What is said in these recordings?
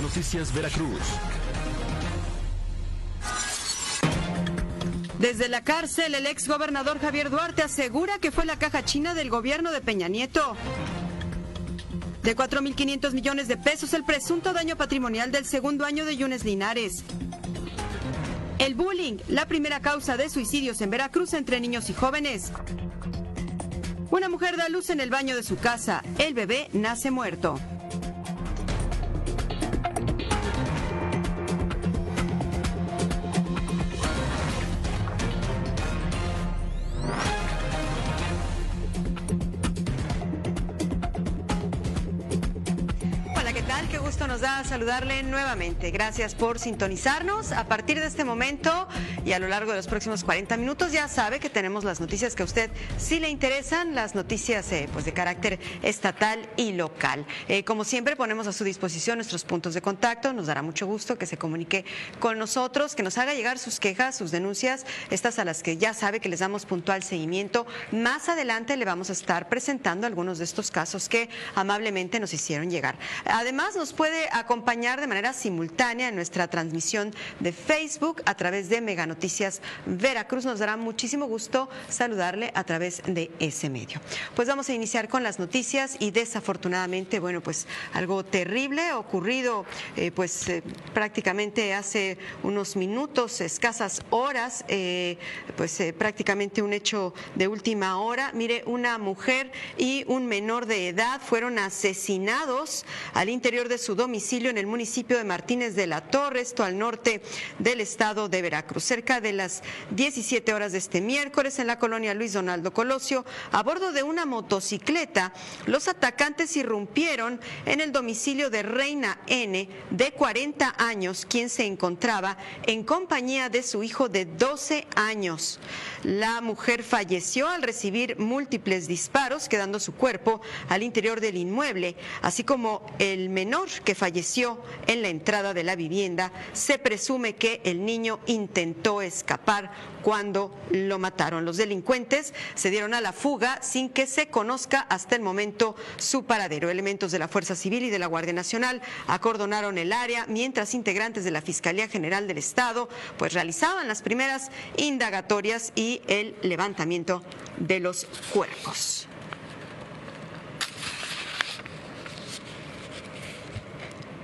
Noticias Veracruz. Desde la cárcel, el ex gobernador Javier Duarte asegura que fue la caja china del gobierno de Peña Nieto. De 4.500 millones de pesos el presunto daño patrimonial del segundo año de Yunes Linares. El bullying, la primera causa de suicidios en Veracruz entre niños y jóvenes. Una mujer da luz en el baño de su casa. El bebé nace muerto. Saludarle nuevamente. Gracias por sintonizarnos. A partir de este momento y a lo largo de los próximos 40 minutos ya sabe que tenemos las noticias que a usted sí le interesan, las noticias eh, pues de carácter estatal y local. Eh, como siempre ponemos a su disposición nuestros puntos de contacto. Nos dará mucho gusto que se comunique con nosotros, que nos haga llegar sus quejas, sus denuncias, estas a las que ya sabe que les damos puntual seguimiento. Más adelante le vamos a estar presentando algunos de estos casos que amablemente nos hicieron llegar. Además nos puede acompañar de manera simultánea en nuestra transmisión de Facebook a través de Mega Noticias Veracruz. Nos dará muchísimo gusto saludarle a través de ese medio. Pues vamos a iniciar con las noticias y desafortunadamente, bueno, pues algo terrible ocurrido eh, pues eh, prácticamente hace unos minutos, escasas horas, eh, pues prácticamente un hecho de última hora. Mire, una mujer y un menor de edad fueron asesinados al interior de su domicilio en el municipio de Martínez de la Torre, esto al norte del estado de Veracruz. De las 17 horas de este miércoles en la colonia Luis Donaldo Colosio, a bordo de una motocicleta, los atacantes irrumpieron en el domicilio de Reina N, de 40 años, quien se encontraba en compañía de su hijo de 12 años. La mujer falleció al recibir múltiples disparos, quedando su cuerpo al interior del inmueble, así como el menor que falleció en la entrada de la vivienda, se presume que el niño intentó escapar cuando lo mataron. Los delincuentes se dieron a la fuga sin que se conozca hasta el momento su paradero. Elementos de la Fuerza Civil y de la Guardia Nacional acordonaron el área mientras integrantes de la Fiscalía General del Estado pues realizaban las primeras indagatorias y el levantamiento de los cuerpos.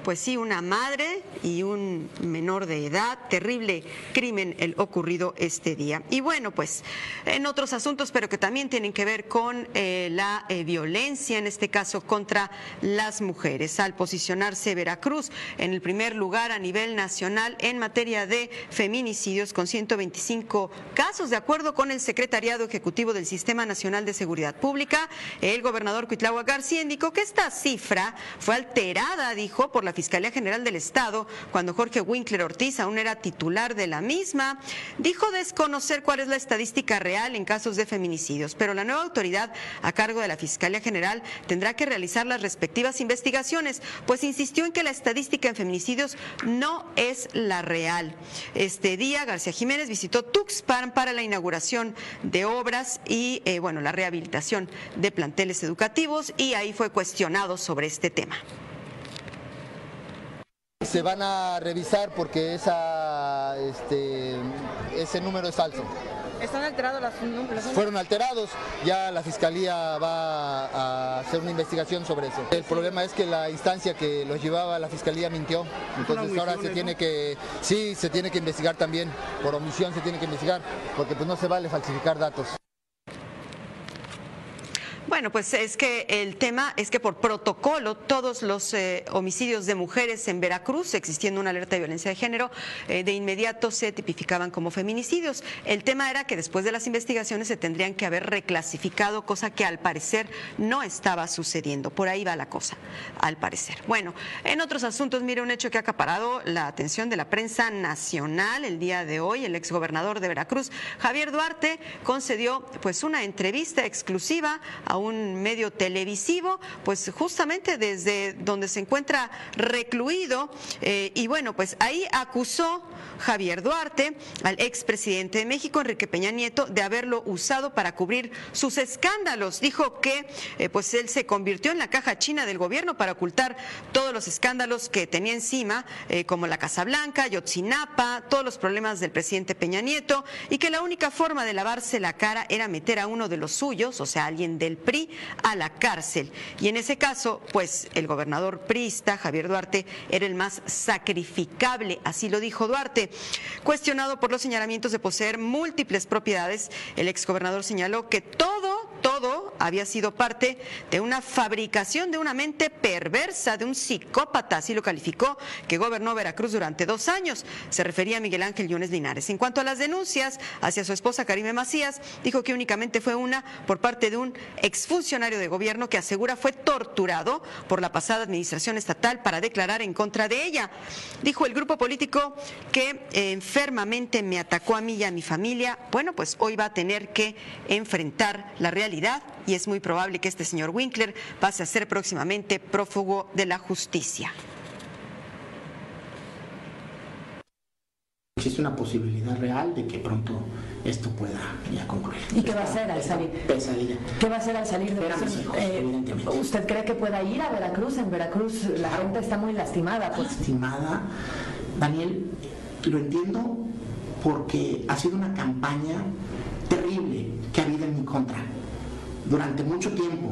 Pues sí, una madre y un menor de edad. Terrible crimen el ocurrido este día. Y bueno, pues en otros asuntos, pero que también tienen que ver con eh, la eh, violencia, en este caso contra las mujeres. Al posicionarse Veracruz en el primer lugar a nivel nacional en materia de feminicidios con 125 casos, de acuerdo con el Secretariado Ejecutivo del Sistema Nacional de Seguridad Pública, el gobernador Cuitlagua García indicó que esta cifra fue alterada, dijo, por la Fiscalía General del Estado, cuando Jorge Winkler Ortiz aún era titular de la misma, dijo desconocer cuál es la estadística real en casos de feminicidios, pero la nueva autoridad a cargo de la Fiscalía General tendrá que realizar las respectivas investigaciones, pues insistió en que la estadística en feminicidios no es la real. Este día García Jiménez visitó Tuxpan para la inauguración de obras y eh, bueno, la rehabilitación de planteles educativos y ahí fue cuestionado sobre este tema. Se van a revisar porque esa, este, ese número es falso. ¿Están alterados los números? Fueron alterados, ya la Fiscalía va a hacer una investigación sobre eso. El problema es que la instancia que los llevaba la Fiscalía mintió, entonces ahora se tiene que, sí, se tiene que investigar también, por omisión se tiene que investigar, porque pues no se vale falsificar datos. Bueno, pues es que el tema es que por protocolo todos los eh, homicidios de mujeres en Veracruz, existiendo una alerta de violencia de género, eh, de inmediato se tipificaban como feminicidios. El tema era que después de las investigaciones se tendrían que haber reclasificado, cosa que al parecer no estaba sucediendo. Por ahí va la cosa, al parecer. Bueno, en otros asuntos, mire un hecho que ha acaparado la atención de la prensa nacional el día de hoy. El exgobernador de Veracruz, Javier Duarte, concedió pues una entrevista exclusiva a un medio televisivo, pues justamente desde donde se encuentra recluido. Eh, y bueno, pues ahí acusó Javier Duarte al expresidente de México, Enrique Peña Nieto, de haberlo usado para cubrir sus escándalos. Dijo que eh, pues él se convirtió en la caja china del gobierno para ocultar todos los escándalos que tenía encima, eh, como la Casa Blanca, Yotzinapa, todos los problemas del presidente Peña Nieto, y que la única forma de lavarse la cara era meter a uno de los suyos, o sea, alguien del PRI, a la cárcel. Y en ese caso, pues el gobernador priista, Javier Duarte, era el más sacrificable, así lo dijo Duarte. Cuestionado por los señalamientos de poseer múltiples propiedades, el exgobernador señaló que todo, todo había sido parte de una fabricación de una mente perversa, de un psicópata, así lo calificó, que gobernó Veracruz durante dos años. Se refería a Miguel Ángel Yunes Linares. En cuanto a las denuncias hacia su esposa Karime Macías, dijo que únicamente fue una por parte de un exfuncionario de gobierno que asegura fue torturado por la pasada administración estatal para declarar en contra de ella. Dijo el grupo político que eh, enfermamente me atacó a mí y a mi familia. Bueno, pues hoy va a tener que enfrentar la realidad y es muy probable que este señor Winkler pase a ser próximamente prófugo de la justicia. Existe una posibilidad real de que pronto esto pueda ya concluir. ¿Y qué va a hacer al salir? Pesadilla. ¿Qué va a hacer al salir de Veracruz? Eh, ¿Usted cree que pueda ir a Veracruz? En Veracruz la gente está muy lastimada. Pues. Lastimada. Daniel, lo entiendo porque ha sido una campaña terrible que ha habido en mi contra durante mucho tiempo.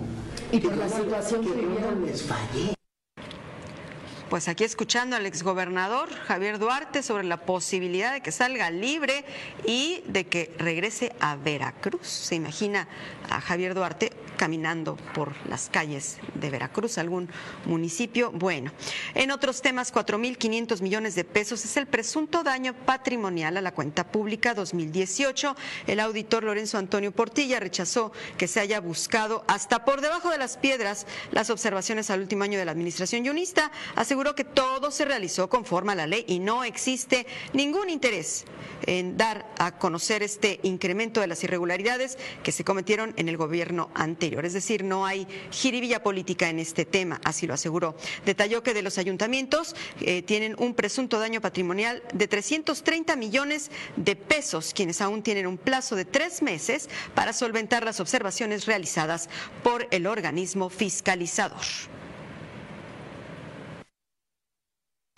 Y por la situación que, que les fallé. Pues aquí escuchando al exgobernador Javier Duarte sobre la posibilidad de que salga libre y de que regrese a Veracruz. Se imagina a Javier Duarte caminando por las calles de Veracruz, algún municipio. Bueno, en otros temas, 4.500 millones de pesos es el presunto daño patrimonial a la cuenta pública 2018. El auditor Lorenzo Antonio Portilla rechazó que se haya buscado hasta por debajo de las piedras las observaciones al último año de la administración yunista. Aseguró que todo se realizó conforme a la ley y no existe ningún interés en dar a conocer este incremento de las irregularidades que se cometieron en el gobierno Es decir, no hay jiribilla política en este tema, así lo aseguró. Detalló que de los ayuntamientos eh, tienen un presunto daño patrimonial de 330 millones de pesos, quienes aún tienen un plazo de tres meses para solventar las observaciones realizadas por el organismo fiscalizador.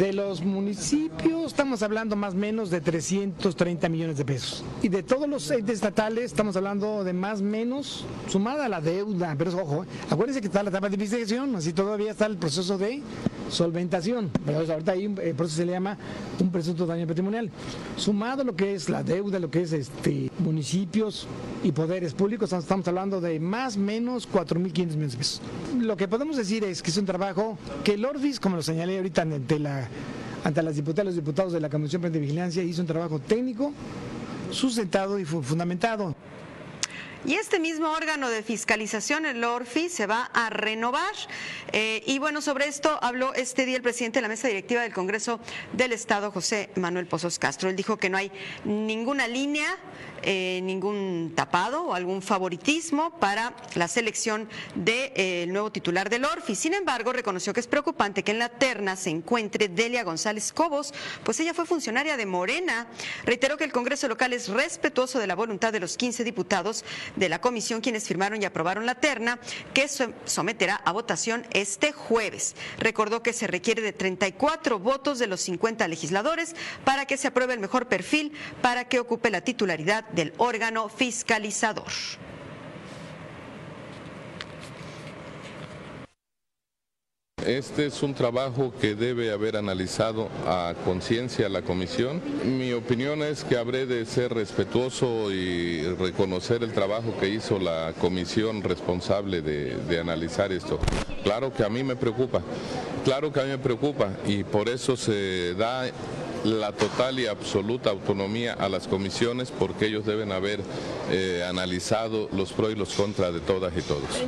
De los municipios estamos hablando más o menos de 330 millones de pesos. Y de todos los entes estatales estamos hablando de más o menos, sumada a la deuda. Pero ojo, acuérdense que está la etapa de investigación, así todavía está el proceso de solventación. Ahorita ahí el proceso se le llama un presunto daño patrimonial. Sumado lo que es la deuda, lo que es este municipios y poderes públicos, estamos hablando de más o menos 4.500 millones de pesos. Lo que podemos decir es que es un trabajo que el Orfis, como lo señalé ahorita ante la ante las diputadas y los diputados de la Comisión de Vigilancia, hizo un trabajo técnico, sustentado y fundamentado. Y este mismo órgano de fiscalización, el ORFI, se va a renovar. Eh, y bueno, sobre esto habló este día el presidente de la mesa directiva del Congreso del Estado, José Manuel Pozos Castro. Él dijo que no hay ninguna línea eh, ningún tapado o algún favoritismo para la selección del de, eh, nuevo titular del ORFI. Sin embargo, reconoció que es preocupante que en la terna se encuentre Delia González Cobos, pues ella fue funcionaria de Morena. Reiteró que el Congreso local es respetuoso de la voluntad de los 15 diputados de la comisión quienes firmaron y aprobaron la terna que someterá a votación este jueves. Recordó que se requiere de 34 votos de los 50 legisladores para que se apruebe el mejor perfil para que ocupe la titularidad del órgano fiscalizador. Este es un trabajo que debe haber analizado a conciencia la comisión. Mi opinión es que habré de ser respetuoso y reconocer el trabajo que hizo la comisión responsable de, analizar esto. Claro que a mí me preocupa, claro que a mí me preocupa y por eso se da la total y absoluta autonomía a las comisiones porque ellos deben haber eh, analizado los pros y los contras de todas y todos.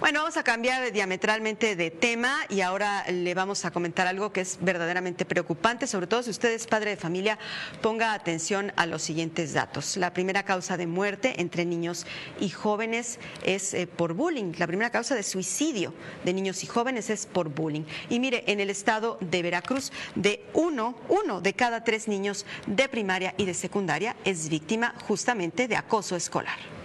Bueno, vamos a cambiar diametralmente de tema y ahora le vamos a comentar algo que es verdaderamente preocupante, sobre todo si usted es padre de familia, ponga atención a los siguientes datos. La primera causa de muerte entre niños y jóvenes es eh, por bullying. La primera causa de suicidio de niños y jóvenes es por bullying. Y mire, en el estado de Veracruz, de uno, uno de cada tres niños de primaria y de secundaria es víctima justamente de acoso escolar.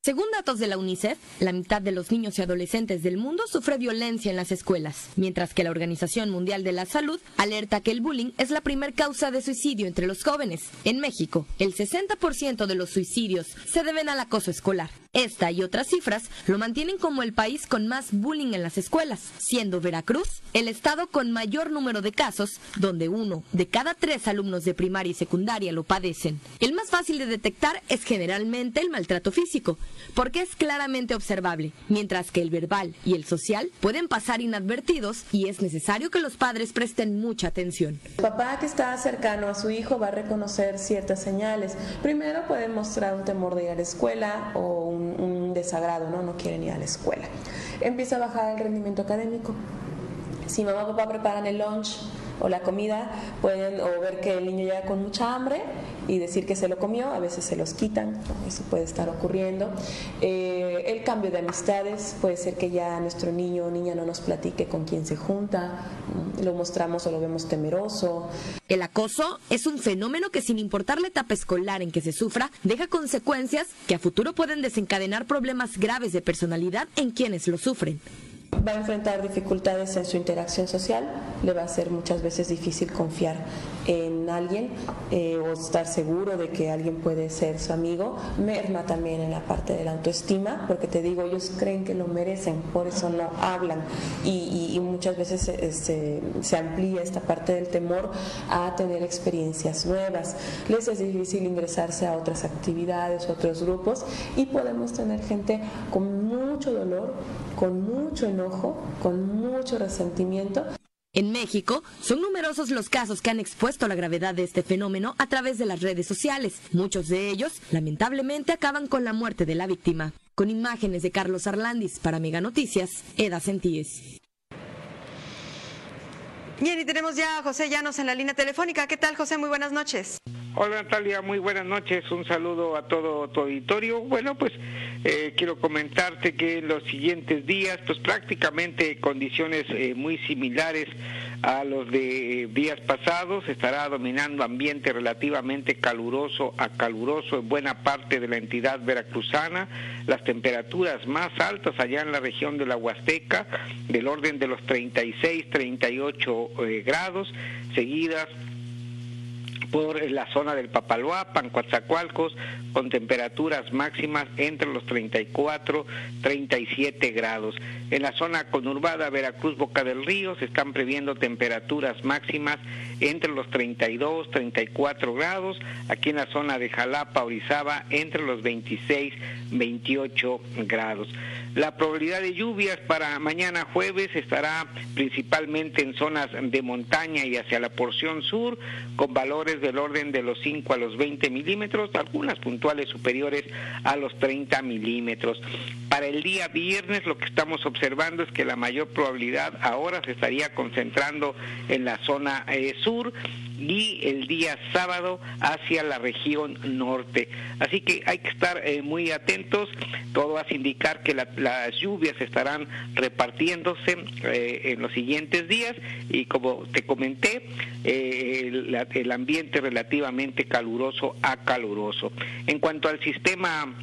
Según datos de la UNICEF, la mitad de los niños y adolescentes del mundo sufre violencia en las escuelas, mientras que la Organización Mundial de la Salud alerta que el bullying es la primer causa de suicidio entre los jóvenes. En México, el 60% de los suicidios se deben al acoso escolar. Esta y otras cifras lo mantienen como el país con más bullying en las escuelas, siendo Veracruz el estado con mayor número de casos, donde uno de cada tres alumnos de primaria y secundaria lo padecen. El más fácil de detectar es generalmente el maltrato físico, porque es claramente observable, mientras que el verbal y el social pueden pasar inadvertidos y es necesario que los padres presten mucha atención. El papá que está cercano a su hijo va a reconocer ciertas señales. Primero puede mostrar un temor de ir a la escuela o un un, desagrado, ¿no? no quieren ir a la escuela. Empieza a bajar el rendimiento académico. Si mamá o papá preparan el lunch o la comida, pueden o ver que el niño llega con mucha hambre y decir que se lo comió, a veces se los quitan, eso puede estar ocurriendo. Eh, el cambio de amistades, puede ser que ya nuestro niño o niña no nos platique con quién se junta, lo mostramos o lo vemos temeroso. El acoso es un fenómeno que sin importar la etapa escolar en que se sufra, deja consecuencias que a futuro pueden desencadenar problemas graves de personalidad en quienes lo sufren va a enfrentar dificultades en su interacción social, le va a ser muchas veces difícil confiar en alguien eh, o estar seguro de que alguien puede ser su amigo, merma también en la parte de la autoestima, porque te digo, ellos creen que lo merecen, por eso no hablan y, muchas veces se, se, amplía esta parte del temor a tener experiencias nuevas. Les es difícil ingresarse a otras actividades, otros grupos y podemos tener gente con mucho dolor, con mucho enojo, con mucho resentimiento. En México, son numerosos los casos que han expuesto la gravedad de este fenómeno a través de las redes sociales. Muchos de ellos, lamentablemente, acaban con la muerte de la víctima. Con imágenes de Carlos Arlandis para Mega Noticias, Eda Sentíes. Bien, y tenemos ya a José Llanos en la línea telefónica. ¿Qué tal, José? Muy buenas noches. Hola Natalia, muy buenas noches. Un saludo a todo tu auditorio. Bueno, pues eh, quiero comentarte que en los siguientes días, pues prácticamente condiciones eh, muy similares a los de días pasados, estará dominando ambiente relativamente caluroso a caluroso en buena parte de la entidad veracruzana. Las temperaturas más altas allá en la región de la Huasteca, del orden de los 36, 38 eh, grados, seguidas por la zona del Papaloapan, Coatzacoalcos, con temperaturas máximas entre los 34 37 grados. En la zona conurbada Veracruz Boca del Río se están previendo temperaturas máximas entre los 32 34 grados. Aquí en la zona de Jalapa, Orizaba, entre los 26 28 grados. La probabilidad de lluvias para mañana jueves estará principalmente en zonas de montaña y hacia la porción sur, con valores del orden de los 5 a los 20 milímetros, algunas puntuales superiores a los 30 milímetros. Para el día viernes lo que estamos observando es que la mayor probabilidad ahora se estaría concentrando en la zona eh, sur y el día sábado hacia la región norte. Así que hay que estar eh, muy atentos. Todo hace indicar que las lluvias estarán repartiéndose eh, en los siguientes días y como te comenté, el, el ambiente relativamente caluroso a caluroso. En cuanto al sistema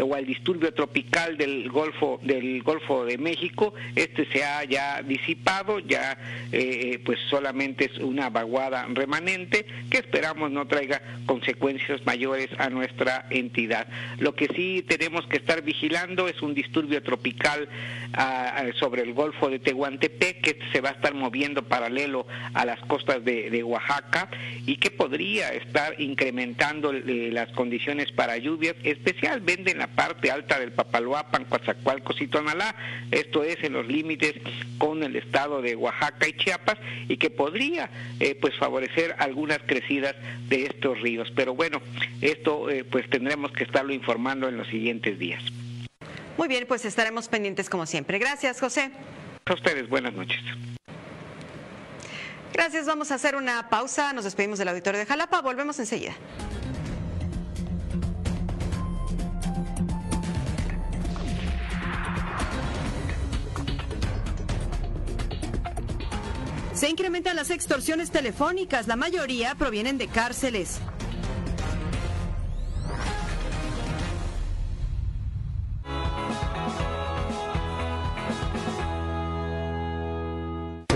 o al disturbio tropical del Golfo del Golfo de México, este se ha ya disipado, ya eh, pues solamente es una vaguada remanente que esperamos no traiga consecuencias mayores a nuestra entidad. Lo que sí tenemos que estar vigilando es un disturbio tropical ah, sobre el Golfo de Tehuantepec que se va a estar moviendo paralelo a las costas de, de Oaxaca y que podría estar incrementando eh, las condiciones para lluvias, especialmente en la parte alta del Papaloapan, Coatzacoalcos y Tonalá, esto es en los límites con el estado de Oaxaca y Chiapas, y que podría eh, pues favorecer algunas crecidas de estos ríos. Pero bueno, esto eh, pues tendremos que estarlo informando en los siguientes días. Muy bien, pues estaremos pendientes como siempre. Gracias, José. A ustedes, buenas noches. Gracias, vamos a hacer una pausa. Nos despedimos del auditorio de Jalapa. Volvemos enseguida. Se incrementan las extorsiones telefónicas, la mayoría provienen de cárceles.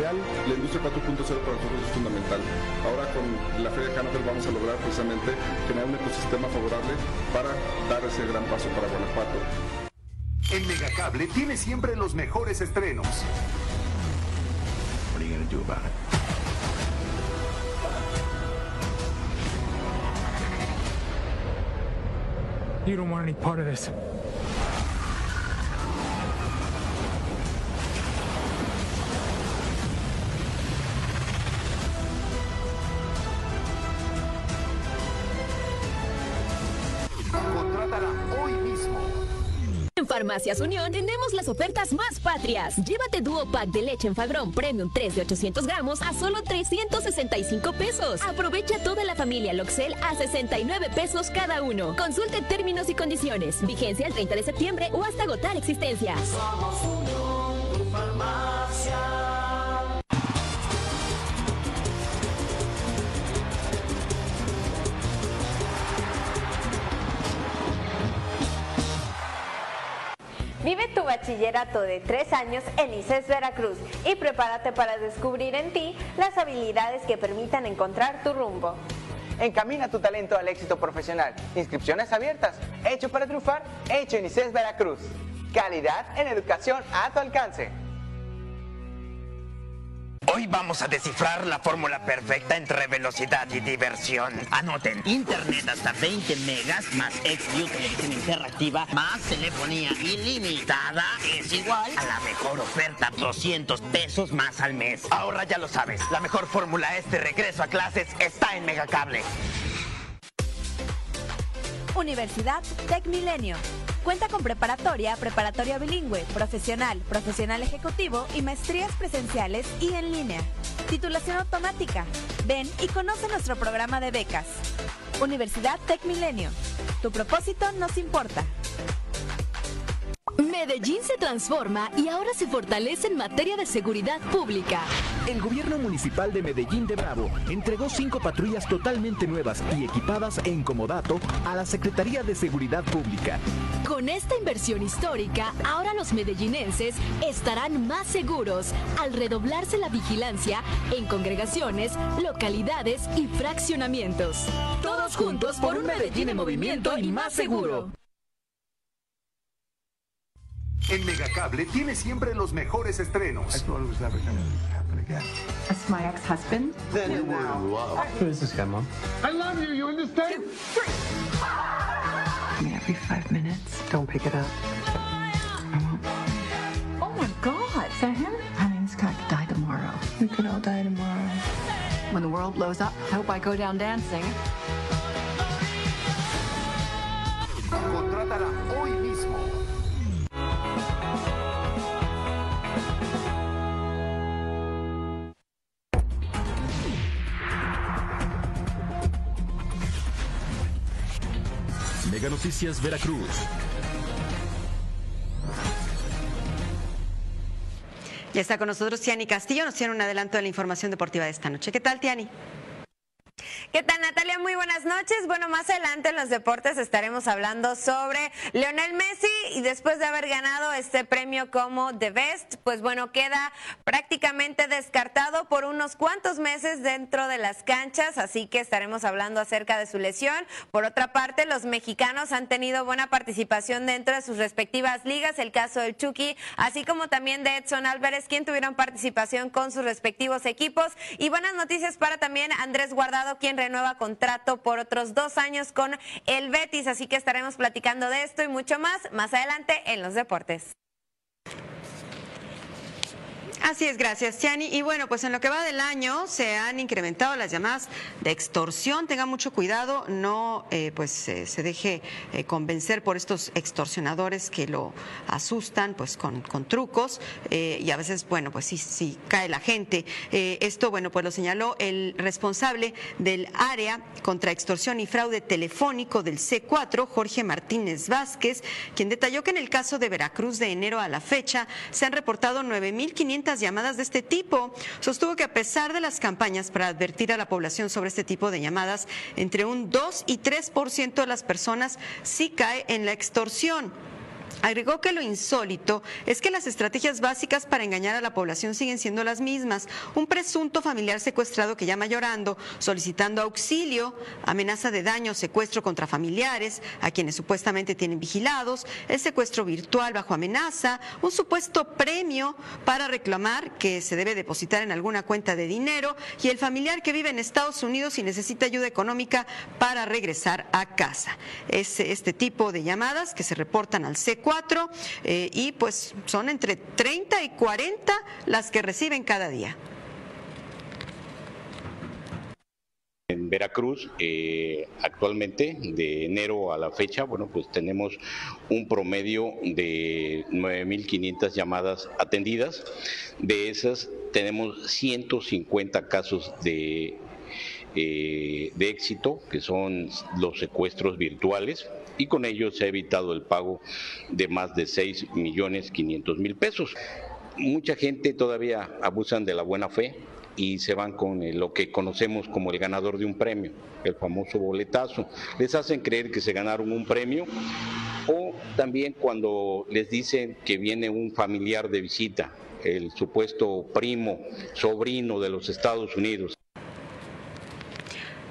la industria 4.0 para nosotros es fundamental. Ahora con la Feria de Hannover vamos a lograr precisamente generar un ecosistema favorable para dar ese gran paso para Guanajuato. En Megacable tiene siempre los mejores estrenos. Do about it? You don't want any part of this. En Farmacias Unión tenemos las ofertas más patrias. Llévate Duo Pack de leche en Fagrón Premium 3 de 800 gramos a solo 365 pesos. Aprovecha toda la familia Loxel a 69 pesos cada uno. Consulte términos y condiciones. Vigencia el 30 de septiembre o hasta agotar existencias. Vive tu bachillerato de tres años en ICES Veracruz y prepárate para descubrir en ti las habilidades que permitan encontrar tu rumbo. Encamina tu talento al éxito profesional. Inscripciones abiertas. Hecho para triunfar, hecho en ICES Veracruz. Calidad en educación a tu alcance. Hoy vamos a descifrar la fórmula perfecta entre velocidad y diversión. Anoten, internet hasta 20 megas más XView televisión interactiva más telefonía ilimitada es igual a la mejor oferta, 200 pesos más al mes. Ahora ya lo sabes, la mejor fórmula este regreso a clases está en Megacable. Universidad Tech Milenio. Cuenta con preparatoria, preparatoria bilingüe, profesional, profesional ejecutivo y maestrías presenciales y en línea. Titulación automática. Ven y conoce nuestro programa de becas. Universidad Tech Milenio. Tu propósito nos importa. Medellín se transforma y ahora se fortalece en materia de seguridad pública. El gobierno municipal de Medellín de Bravo entregó cinco patrullas totalmente nuevas y equipadas en comodato a la Secretaría de Seguridad Pública. Con esta inversión histórica, ahora los medellinenses estarán más seguros al redoblarse la vigilancia en congregaciones, localidades y fraccionamientos. Todos juntos por un Medellín en movimiento y más seguro. En Megacable tiene siempre los mejores estrenos. That's my ex-husband. Then you were in love. Who is this guy, Mom? I love you, you understand? Every five minutes. Don't pick it up. Oh my God, is that him? Honey, this guy could die tomorrow. We could all die tomorrow. When the world blows up, I hope I go down dancing. Noticias Veracruz. Ya está con nosotros Tiani Castillo, nos tiene un adelanto de la información deportiva de esta noche. ¿Qué tal, Tiani? ¿Qué tal Natalia? Muy buenas noches. Bueno, más adelante en los deportes estaremos hablando sobre Leonel Messi y después de haber ganado este premio como The Best, pues bueno, queda prácticamente descartado por unos cuantos meses dentro de las canchas, así que estaremos hablando acerca de su lesión. Por otra parte, los mexicanos han tenido buena participación dentro de sus respectivas ligas, el caso del Chucky, así como también de Edson Álvarez, quien tuvieron participación con sus respectivos equipos. Y buenas noticias para también Andrés Guardado, quien renueva contrato por otros dos años con el Betis. Así que estaremos platicando de esto y mucho más más adelante en los deportes. Así es, gracias, Tiani. Y bueno, pues en lo que va del año se han incrementado las llamadas de extorsión. Tenga mucho cuidado, no eh, pues eh, se deje eh, convencer por estos extorsionadores que lo asustan pues con, con trucos y a veces, bueno, pues sí, sí cae la gente. esto, bueno, pues lo señaló el responsable del área contra extorsión y fraude telefónico del C4, Jorge Martínez Vázquez, quien detalló que en el caso de Veracruz de enero a la fecha se han reportado 9.500 llamadas de este tipo. Sostuvo que a pesar de las campañas para advertir a la población sobre este tipo de llamadas, entre un 2 y 3% de las personas sí cae en la extorsión. Agregó que lo insólito es que las estrategias básicas para engañar a la población siguen siendo las mismas. Un presunto familiar secuestrado que llama llorando, solicitando auxilio, amenaza de daño, secuestro contra familiares, a quienes supuestamente tienen vigilados, el secuestro virtual bajo amenaza, un supuesto premio para reclamar que se debe depositar en alguna cuenta de dinero y el familiar que vive en Estados Unidos y necesita ayuda económica para regresar a casa. Es este tipo de llamadas que se reportan al eh, y pues son entre 30 y 40 las que reciben cada día. En Veracruz, eh, actualmente, de enero a la fecha, bueno, pues tenemos un promedio de 9.500 llamadas atendidas. De esas tenemos 150 casos de, eh, de éxito, que son los secuestros virtuales, y con ello se ha evitado el pago de más de 6 millones 500 mil pesos. Mucha gente todavía abusan de la buena fe y se van con lo que conocemos como el ganador de un premio, el famoso boletazo. Les hacen creer que se ganaron un premio o también cuando les dicen que viene un familiar de visita, el supuesto primo, sobrino de los Estados Unidos.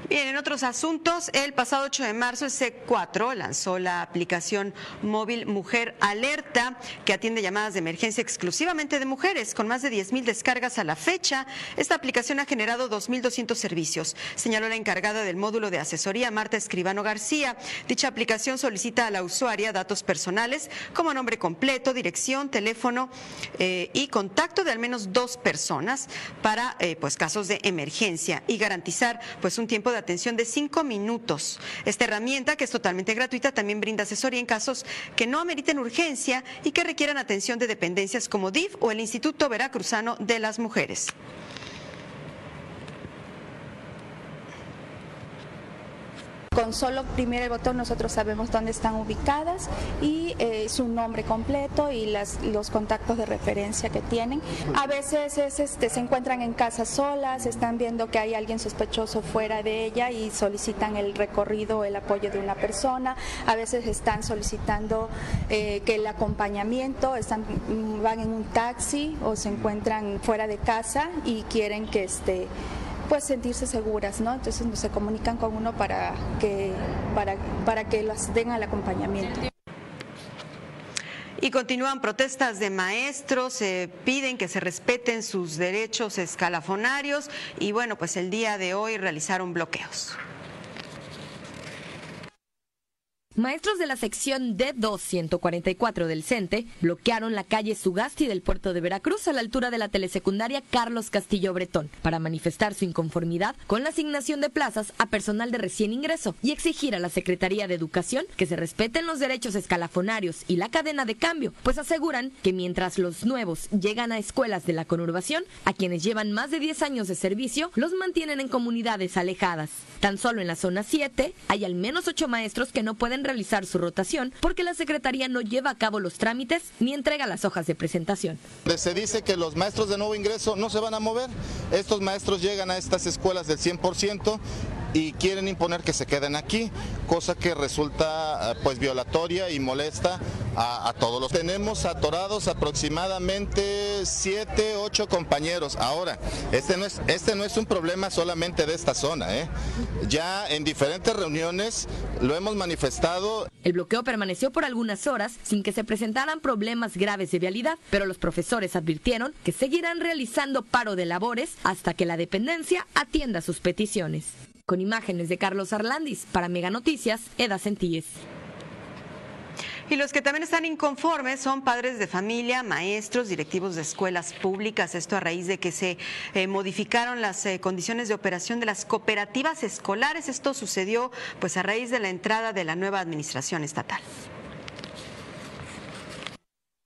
Bien, en otros asuntos, el pasado 8 de marzo el C4 lanzó la aplicación móvil Mujer Alerta que atiende llamadas de emergencia exclusivamente de mujeres con más de 10 mil descargas a la fecha. Esta aplicación ha generado 2.200 servicios, señaló la encargada del módulo de asesoría Marta Escribano García. Dicha aplicación solicita a la usuaria datos personales como nombre completo, dirección, teléfono eh, y contacto de al menos dos personas para eh, pues casos de emergencia y garantizar pues un tiempo de atención de cinco minutos. Esta herramienta, que es totalmente gratuita, también brinda asesoría en casos que no ameriten urgencia y que requieran atención de dependencias como DIF o el Instituto Veracruzano de las Mujeres. Con solo oprimir el botón nosotros sabemos dónde están ubicadas y eh, su nombre completo y las, los contactos de referencia que tienen. A veces este, se encuentran en casa solas, están viendo que hay alguien sospechoso fuera de ella y solicitan el recorrido el apoyo de una persona. A veces están solicitando eh, que el acompañamiento, están, van en un taxi o se encuentran fuera de casa y quieren que este pues sentirse seguras, ¿no? Entonces se comunican con uno para que, para, para que las den al acompañamiento. Y continúan protestas de maestros, se piden que se respeten sus derechos escalafonarios y bueno, pues el día de hoy realizaron bloqueos. Maestros de la sección D244 del CENTE bloquearon la calle Sugasti del puerto de Veracruz a la altura de la telesecundaria Carlos Castillo Bretón para manifestar su inconformidad con la asignación de plazas a personal de recién ingreso y exigir a la Secretaría de Educación que se respeten los derechos escalafonarios y la cadena de cambio, pues aseguran que mientras los nuevos llegan a escuelas de la conurbación, a quienes llevan más de 10 años de servicio los mantienen en comunidades alejadas. Tan solo en la zona 7 hay al menos 8 maestros que no pueden realizar su rotación porque la Secretaría no lleva a cabo los trámites ni entrega las hojas de presentación. Se dice que los maestros de nuevo ingreso no se van a mover. Estos maestros llegan a estas escuelas del 100% y quieren imponer que se queden aquí, cosa que resulta eh, pues violatoria y molesta a, todos los. Tenemos atorados aproximadamente 7, 8 compañeros. Ahora, este no, es, este no es un problema solamente de esta zona, ¿eh? ya en diferentes reuniones lo hemos manifestado. El bloqueo permaneció por algunas horas sin que se presentaran problemas graves de vialidad, pero los profesores advirtieron que seguirán realizando paro de labores hasta que la dependencia atienda sus peticiones. Con imágenes de Carlos Arlandis, para Mega Noticias, Eda Sentíes. Y los que también están inconformes son padres de familia, maestros, directivos de escuelas públicas. Esto a raíz de que se eh, modificaron las eh, condiciones de operación de las cooperativas escolares. Esto sucedió pues a raíz de la entrada de la nueva administración estatal.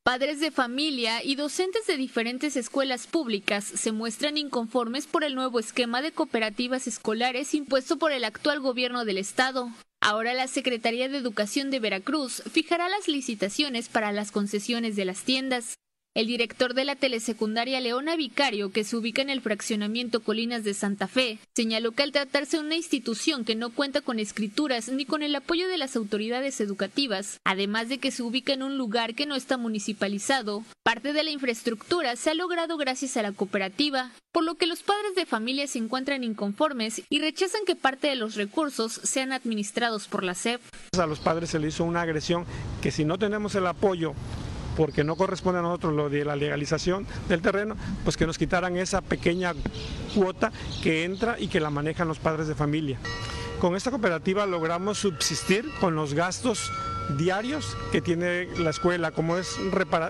Padres de familia y docentes de diferentes escuelas públicas se muestran inconformes por el nuevo esquema de cooperativas escolares impuesto por el actual gobierno del estado. Ahora la Secretaría de Educación de Veracruz fijará las licitaciones para las concesiones de las tiendas. El director de la telesecundaria Leona Vicario, que se ubica en el fraccionamiento Colinas de Santa Fe, señaló que al tratarse de una institución que no cuenta con escrituras ni con el apoyo de las autoridades educativas, además de que se ubica en un lugar que no está municipalizado, parte de la infraestructura se ha logrado gracias a la cooperativa, por lo que los padres de familia se encuentran inconformes y rechazan que parte de los recursos sean administrados por la SEP. A los padres se les hizo una agresión que si no tenemos el apoyo porque no corresponde a nosotros lo de la legalización del terreno, pues que nos quitaran esa pequeña cuota que entra y que la manejan los padres de familia. Con esta cooperativa logramos subsistir con los gastos diarios que tiene la escuela, como es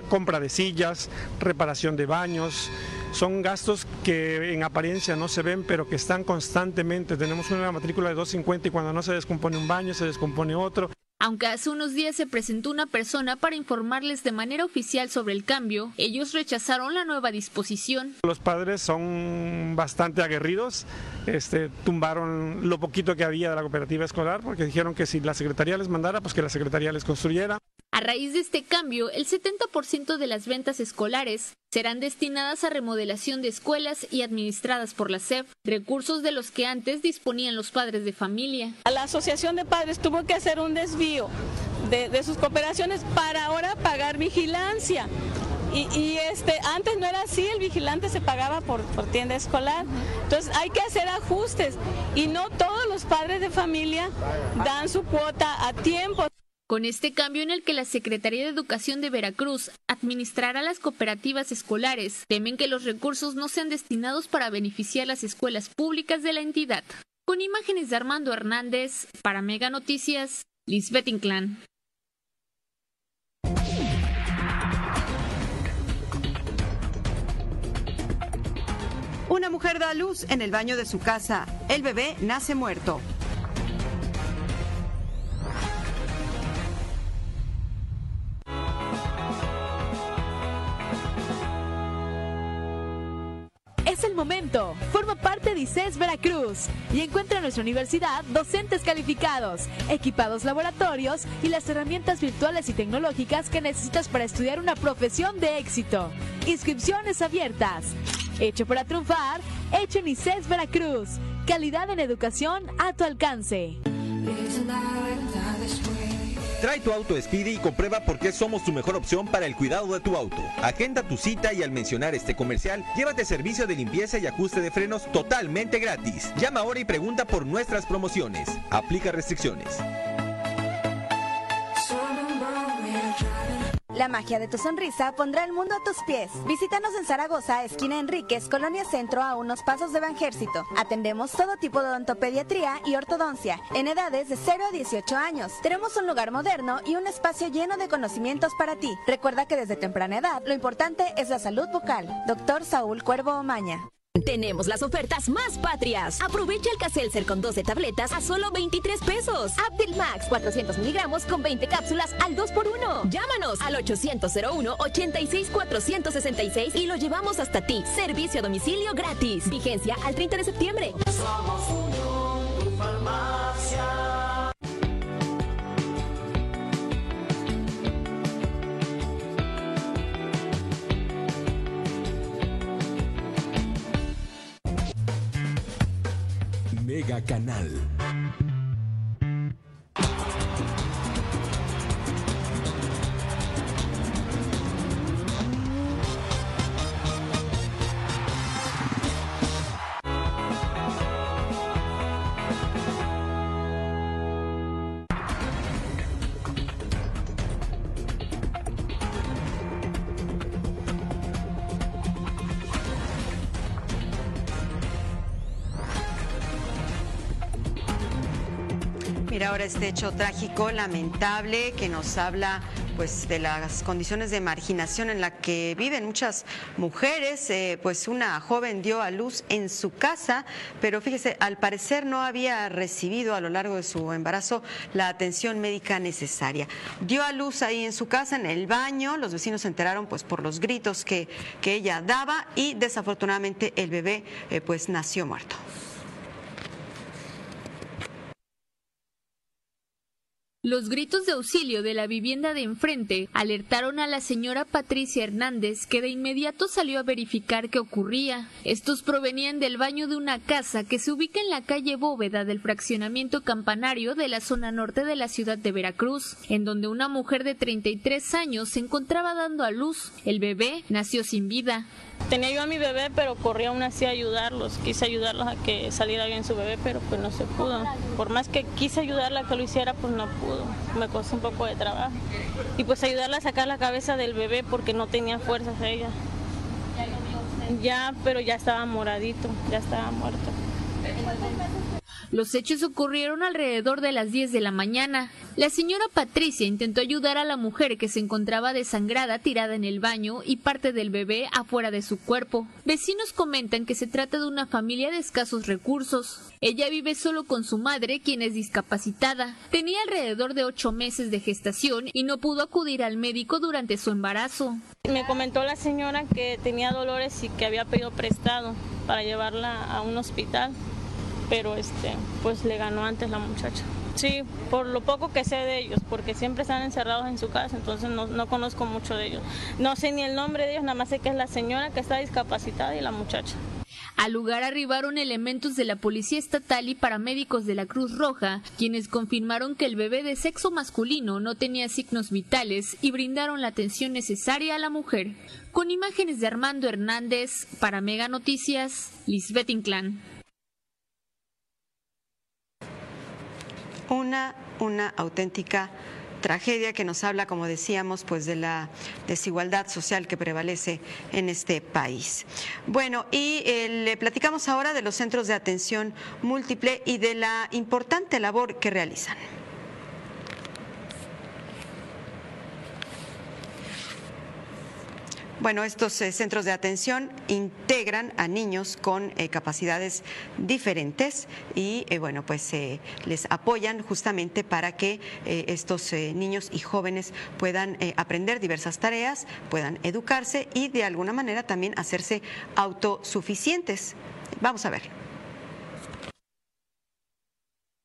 compra de sillas, reparación de baños, son gastos que en apariencia no se ven, pero que están constantemente. Tenemos una matrícula de 250 y cuando no se descompone un baño, se descompone otro. Aunque hace unos días se presentó una persona para informarles de manera oficial sobre el cambio, ellos rechazaron la nueva disposición. Los padres son bastante aguerridos, este, tumbaron lo poquito que había de la cooperativa escolar porque dijeron que si la secretaría les mandara, pues que la secretaría les construyera. A raíz de este cambio, el 70% de las ventas escolares serán destinadas a remodelación de escuelas y administradas por la SEP, recursos de los que antes disponían los padres de familia. La Asociación de Padres tuvo que hacer un desvío de, sus cooperaciones para ahora pagar vigilancia. Y, este antes no era así, el vigilante se pagaba por, por, tienda escolar. Entonces hay que hacer ajustes y no todos los padres de familia dan su cuota a tiempo. Con este cambio en el que la Secretaría de Educación de Veracruz administrará las cooperativas escolares, temen que los recursos no sean destinados para beneficiar las escuelas públicas de la entidad. Con imágenes de Armando Hernández, para Mega Noticias, Lisbeth Inclán. Una mujer da luz en el baño de su casa. El bebé nace muerto. Es el momento. Forma parte de ICES Veracruz y encuentra en nuestra universidad docentes calificados, equipados laboratorios y las herramientas virtuales y tecnológicas que necesitas para estudiar una profesión de éxito. Inscripciones abiertas. Hecho para triunfar, hecho en ICES Veracruz. Calidad en educación a tu alcance. Trae tu auto Speedy y comprueba por qué somos tu mejor opción para el cuidado de tu auto. Agenda tu cita y al mencionar este comercial, llévate servicio de limpieza y ajuste de frenos totalmente gratis. Llama ahora y pregunta por nuestras promociones. Aplica restricciones. La magia de tu sonrisa pondrá el mundo a tus pies. Visítanos en Zaragoza, esquina Enríquez, Colonia Centro, a unos pasos de Banjército. Atendemos todo tipo de odontopediatría y ortodoncia, en edades de 0 a 18 años. Tenemos un lugar moderno y un espacio lleno de conocimientos para ti. Recuerda que desde temprana edad, lo importante es la salud bucal. Doctor Saúl Cuervo Omaña. Tenemos las ofertas más patrias. Aprovecha el Caselcer con 12 tabletas a solo 23 pesos. Abdil Max 400 miligramos con 20 cápsulas al 2x1. Llámanos al 800-01-86-466 y lo llevamos hasta ti. Servicio a domicilio gratis. Vigencia al 30 de septiembre. Somos tu farmacia. Mega Canal. Este hecho trágico, lamentable, que nos habla pues de las condiciones de marginación en la que viven muchas mujeres. Eh, pues una joven dio a luz en su casa, pero fíjese, al parecer no había recibido a lo largo de su embarazo la atención médica necesaria. Dio a luz ahí en su casa, en el baño. Los vecinos se enteraron pues por los gritos que, que ella daba y desafortunadamente el bebé eh, pues nació muerto. Los gritos de auxilio de la vivienda de enfrente alertaron a la señora Patricia Hernández, que de inmediato salió a verificar qué ocurría. Estos provenían del baño de una casa que se ubica en la calle Bóveda del fraccionamiento campanario de la zona norte de la ciudad de Veracruz, en donde una mujer de 33 años se encontraba dando a luz. El bebé nació sin vida. Tenía yo a mi bebé, pero corría aún así a ayudarlos. Quise ayudarlos a que saliera bien su bebé, pero pues no se pudo. Por más que quise ayudarla a que lo hiciera, pues no pudo. Me costó un poco de trabajo. Y pues ayudarla a sacar la cabeza del bebé porque no tenía fuerzas ella. Ya, pero ya estaba moradito, ya estaba muerto. Los hechos ocurrieron alrededor de las 10 de la mañana. La señora Patricia intentó ayudar a la mujer que se encontraba desangrada tirada en el baño y parte del bebé afuera de su cuerpo. Vecinos comentan que se trata de una familia de escasos recursos. Ella vive solo con su madre, quien es discapacitada. Tenía alrededor de ocho meses de gestación y no pudo acudir al médico durante su embarazo. Me comentó la señora que tenía dolores y que había pedido prestado para llevarla a un hospital pero este, pues le ganó antes la muchacha. Sí, por lo poco que sé de ellos, porque siempre están encerrados en su casa, entonces no, no, conozco mucho de ellos. No sé ni el nombre de ellos, nada más sé que es la señora que está discapacitada y la muchacha. Al lugar arribaron elementos de la Policía Estatal y paramédicos de la Cruz Roja, quienes confirmaron que el bebé de sexo masculino no tenía signos vitales y brindaron la atención necesaria a la mujer. Con imágenes de Armando Hernández, para Mega Noticias, Lisbeth Inclán. Una, una auténtica tragedia que nos habla, como decíamos, pues de la desigualdad social que prevalece en este país. Bueno, y eh, le platicamos ahora de los centros de atención múltiple y de la importante labor que realizan. Bueno, estos eh, centros de atención integran a niños con eh, capacidades diferentes y, eh, bueno, pues les apoyan justamente para que estos niños y jóvenes puedan aprender diversas tareas, puedan educarse y de alguna manera también hacerse autosuficientes. Vamos a ver.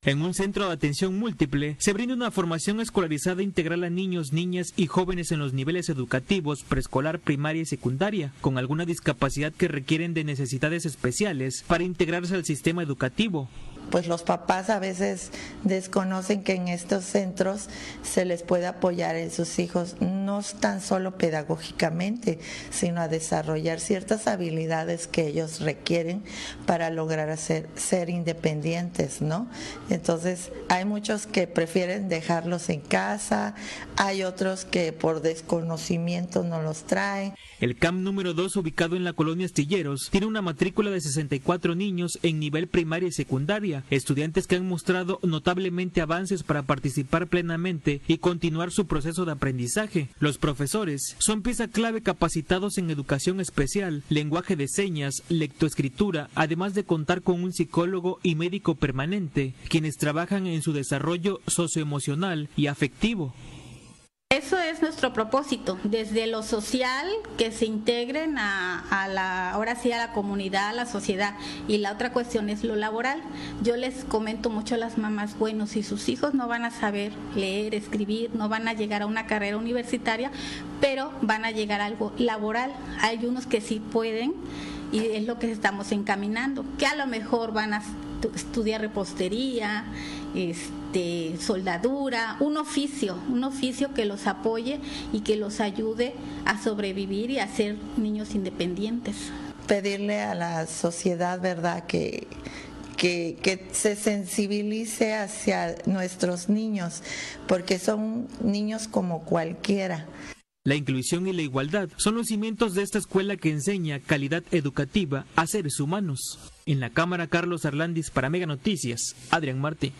En un centro de atención múltiple se brinda una formación escolarizada integral a niños, niñas y jóvenes en los niveles educativos, preescolar, primaria y secundaria, con alguna discapacidad que requieren de necesidades especiales para integrarse al sistema educativo pues los papás a veces desconocen que en estos centros se les puede apoyar a sus hijos, no tan solo pedagógicamente, sino a desarrollar ciertas habilidades que ellos requieren para lograr ser independientes, ¿no? Entonces, hay muchos que prefieren dejarlos en casa, hay otros que por desconocimiento no los traen. El CAM número 2, ubicado en la colonia Astilleros, tiene una matrícula de 64 niños en nivel primaria y secundaria, estudiantes que han mostrado notablemente avances para participar plenamente y continuar su proceso de aprendizaje. Los profesores son pieza clave capacitados en educación especial, lenguaje de señas, lectoescritura, además de contar con un psicólogo y médico permanente, quienes trabajan en su desarrollo socioemocional y afectivo. Eso es nuestro propósito, desde lo social, que se integren a, la, ahora sí a la comunidad, a la sociedad. Y la otra cuestión es lo laboral. Yo les comento mucho a las mamás, bueno, si sus hijos no van a saber leer, escribir, no van a llegar a una carrera universitaria, pero van a llegar a algo laboral. Hay unos que sí pueden y es lo que estamos encaminando, que a lo mejor van a estudiar repostería, este, soldadura, un oficio, un oficio que los apoye y que los ayude a sobrevivir y a ser niños independientes. Pedirle a la sociedad, ¿verdad?, que, que, que, se sensibilice hacia nuestros niños, porque son niños como cualquiera. La inclusión y la igualdad son los cimientos de esta escuela que enseña calidad educativa a seres humanos. En la Cámara Carlos Arlandis para Mega Noticias, Adrián Martí.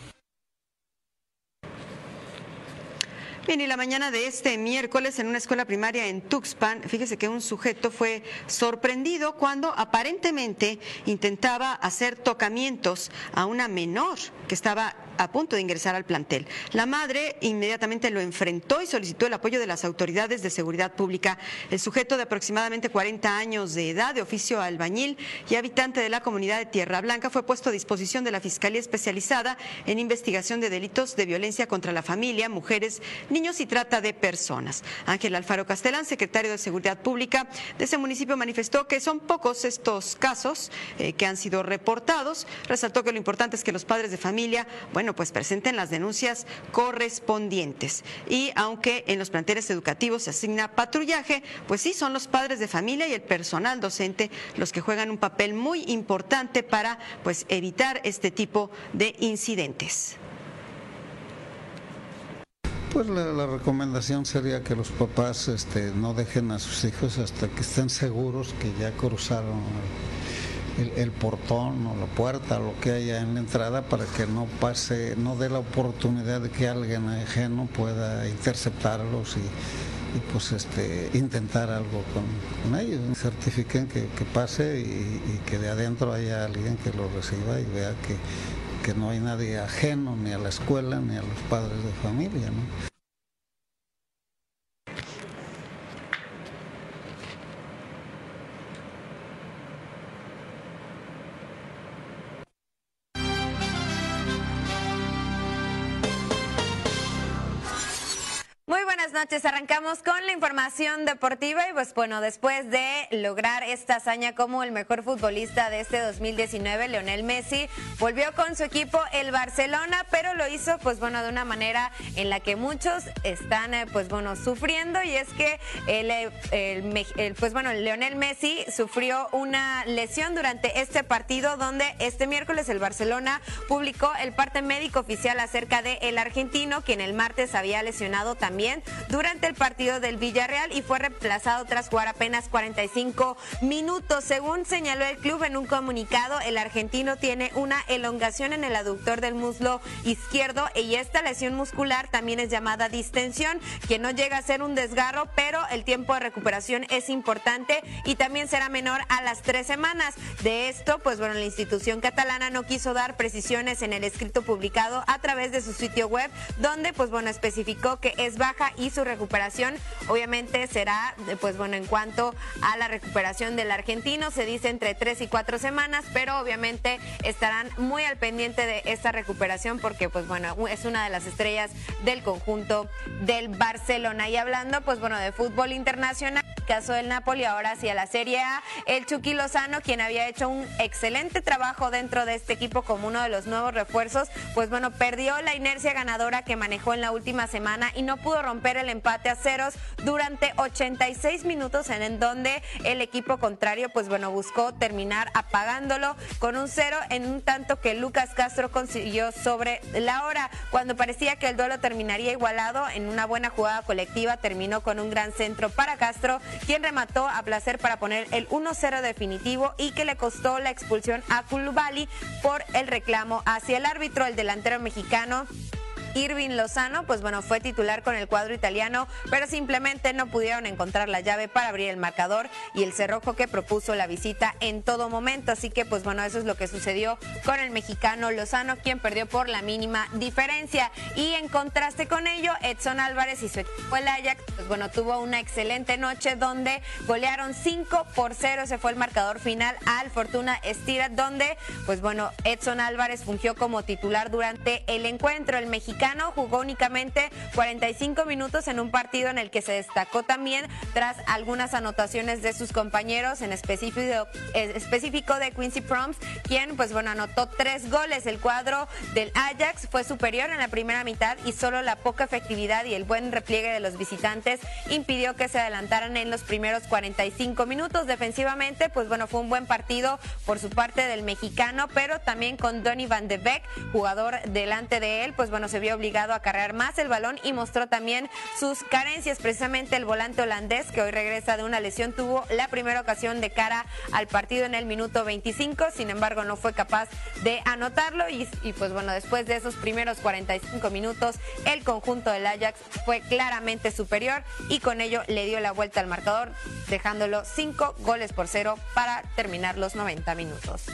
Bien, y la mañana de este miércoles en una escuela primaria en Tuxpan, fíjese que un sujeto fue sorprendido cuando aparentemente intentaba hacer tocamientos a una menor que estaba a punto de ingresar al plantel. La madre inmediatamente lo enfrentó y solicitó el apoyo de las autoridades de seguridad pública. El sujeto de aproximadamente 40 años de edad, de oficio albañil y habitante de la comunidad de Tierra Blanca, fue puesto a disposición de la Fiscalía Especializada en Investigación de Delitos de Violencia contra la Familia, Mujeres, Niños y Trata de Personas. Ángel Alfaro Castelán, secretario de Seguridad Pública de ese municipio, manifestó que son pocos estos casos eh, que han sido reportados. Resaltó que lo importante es que los padres de familia, bueno, pues presenten las denuncias correspondientes. Y aunque en los planteles educativos se asigna patrullaje, pues sí, son los padres de familia y el personal docente los que juegan un papel muy importante para pues evitar este tipo de incidentes. Pues la, la, recomendación sería que los papás este, no dejen a sus hijos hasta que estén seguros que ya cruzaron el, el, portón o la puerta, lo que haya en la entrada, para que no pase, no dé la oportunidad de que alguien ajeno pueda interceptarlos y, pues este, intentar algo con, ellos. Certifiquen que, pase y, y, que de adentro haya alguien que lo reciba y vea que, que no hay nadie ajeno ni a la escuela ni a los padres de familia. ¿no? Arrancamos con la información deportiva y pues bueno, después de lograr esta hazaña como el mejor futbolista de este 2019, Leonel Messi volvió con su equipo el Barcelona, pero lo hizo pues bueno de una manera en la que muchos están eh, pues bueno sufriendo. Y es que el, el, el pues bueno, Leonel Messi sufrió una lesión durante este partido donde este miércoles el Barcelona publicó el parte médico oficial acerca de el argentino quien el martes había lesionado también durante el partido del Villarreal y fue reemplazado tras jugar apenas 45 minutos. Según señaló el club en un comunicado, el argentino tiene una elongación en el aductor del muslo izquierdo y esta lesión muscular también es llamada distensión, que no llega a ser un desgarro, pero el tiempo de recuperación es importante y también será menor a las tres semanas. De esto, pues bueno, la institución catalana no quiso dar precisiones en el escrito publicado a través de su sitio web, donde pues bueno, especificó que es baja y su recuperación obviamente será, pues bueno, en cuanto a la recuperación del argentino, se dice entre tres y cuatro semanas, pero obviamente estarán muy al pendiente de esta recuperación porque, pues bueno, es una de las estrellas del conjunto del Barcelona. Y hablando, pues bueno, de fútbol internacional, caso del Napoli, ahora hacia la Serie A, el Chucky Lozano, quien había hecho un excelente trabajo dentro de este equipo como uno de los nuevos refuerzos, pues bueno, perdió la inercia ganadora que manejó en la última semana y no pudo romper el empate a ceros durante 86 minutos en donde el equipo contrario pues bueno buscó terminar apagándolo con un cero en un tanto que Lucas Castro consiguió sobre la hora. Cuando parecía que el duelo terminaría igualado en una buena jugada colectiva terminó con un gran centro para Castro quien remató a placer para poner el 1-0 definitivo y que le costó la expulsión a Kulubali por el reclamo hacia el árbitro el delantero mexicano Irving Lozano, pues bueno, fue titular con el cuadro italiano, pero simplemente no pudieron encontrar la llave para abrir el marcador y el cerrojo que propuso la visita en todo momento. Así que, pues bueno, eso es lo que sucedió con el mexicano Lozano, quien perdió por la mínima diferencia. Y en contraste con ello, Edson Álvarez y su equipo el Ajax, pues bueno, tuvo una excelente noche donde golearon 5 por 0. Ese fue el marcador final al Fortuna Estira, donde, pues bueno, Edson Álvarez fungió como titular durante el encuentro. El mexicano jugó únicamente 45 minutos en un partido en el que se destacó también tras algunas anotaciones de sus compañeros, en específico, específico de Quincy Proms, quien pues bueno anotó tres goles. El cuadro del Ajax fue superior en la primera mitad y solo la poca efectividad y el buen repliegue de los visitantes impidió que se adelantaran en los primeros 45 minutos. Defensivamente, pues bueno, fue un buen partido por su parte del mexicano, pero también con Donny Van de Beek, jugador delante de él, pues bueno, se vio obligado a cargar más el balón y mostró también sus carencias. Precisamente el volante holandés, que hoy regresa de una lesión, tuvo la primera ocasión de cara al partido en el minuto 25, sin embargo no fue capaz de anotarlo y, y pues bueno, después de esos primeros 45 minutos, el conjunto del Ajax fue claramente superior y con ello le dio la vuelta al marcador, dejándolo 5 goles por cero para terminar los 90 minutos.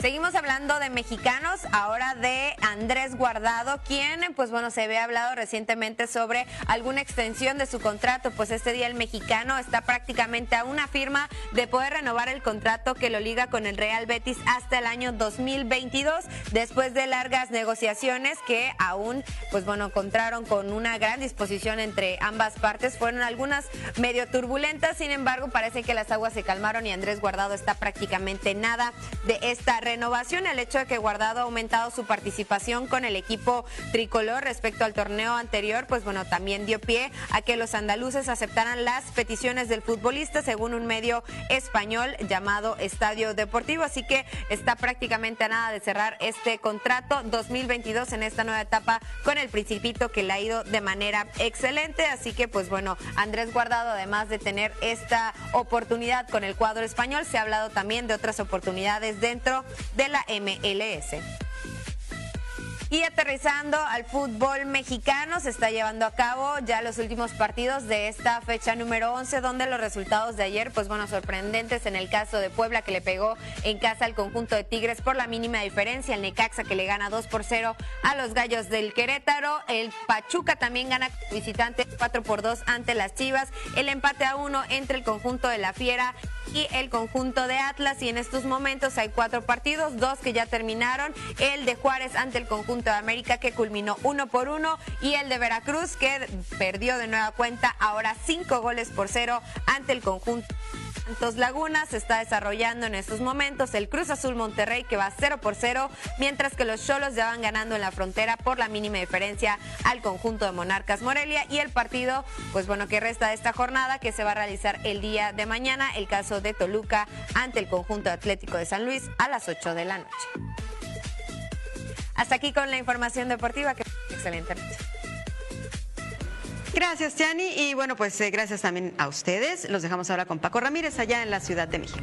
Seguimos hablando de mexicanos, ahora de Andrés Guardado, quien, pues bueno, se había hablado recientemente sobre alguna extensión de su contrato, pues este día el mexicano está prácticamente a una firma de poder renovar el contrato que lo liga con el Real Betis hasta el año 2022, después de largas negociaciones que aún, pues bueno, encontraron con una gran disposición entre ambas partes, fueron algunas medio turbulentas, sin embargo, parece que las aguas se calmaron y Andrés Guardado está prácticamente nada de esta renovación, el hecho de que Guardado ha aumentado su participación con el equipo tricolor respecto al torneo anterior, pues bueno, también dio pie a que los andaluces aceptaran las peticiones del futbolista según un medio español llamado Estadio Deportivo, así que está prácticamente a nada de cerrar este contrato 2022 en esta nueva etapa con el Principito que le ha ido de manera excelente, así que pues bueno, Andrés Guardado además de tener esta oportunidad con el cuadro español, se ha hablado también de otras oportunidades dentro de la MLS. Y aterrizando al fútbol mexicano, se está llevando a cabo ya los últimos partidos de esta fecha número 11, donde los resultados de ayer, pues bueno, sorprendentes en el caso de Puebla, que le pegó en casa al conjunto de Tigres por la mínima diferencia, el Necaxa que le gana 2 por 0 a los Gallos del Querétaro, el Pachuca también gana visitante 4 por 2 ante las Chivas, el empate a 1 entre el conjunto de la Fiera y el conjunto de Atlas. Y en estos momentos hay cuatro partidos, dos que ya terminaron, el de Juárez ante el conjunto de América que culminó uno por uno y el de Veracruz que perdió de nueva cuenta ahora cinco goles por cero ante el conjunto Santos Laguna se está desarrollando en estos momentos el Cruz Azul Monterrey que va 0 por 0, mientras que los Cholos ya van ganando en la frontera por la mínima diferencia al conjunto de Monarcas Morelia y el partido, pues bueno, que resta de esta jornada que se va a realizar el día de mañana, el caso de Toluca ante el conjunto atlético de San Luis a las 8 de la noche. Hasta aquí con la información deportiva, que excelente noche. Gracias, Tiani. Y bueno, pues eh, gracias también a ustedes. Los dejamos ahora con Paco Ramírez allá en la Ciudad de México.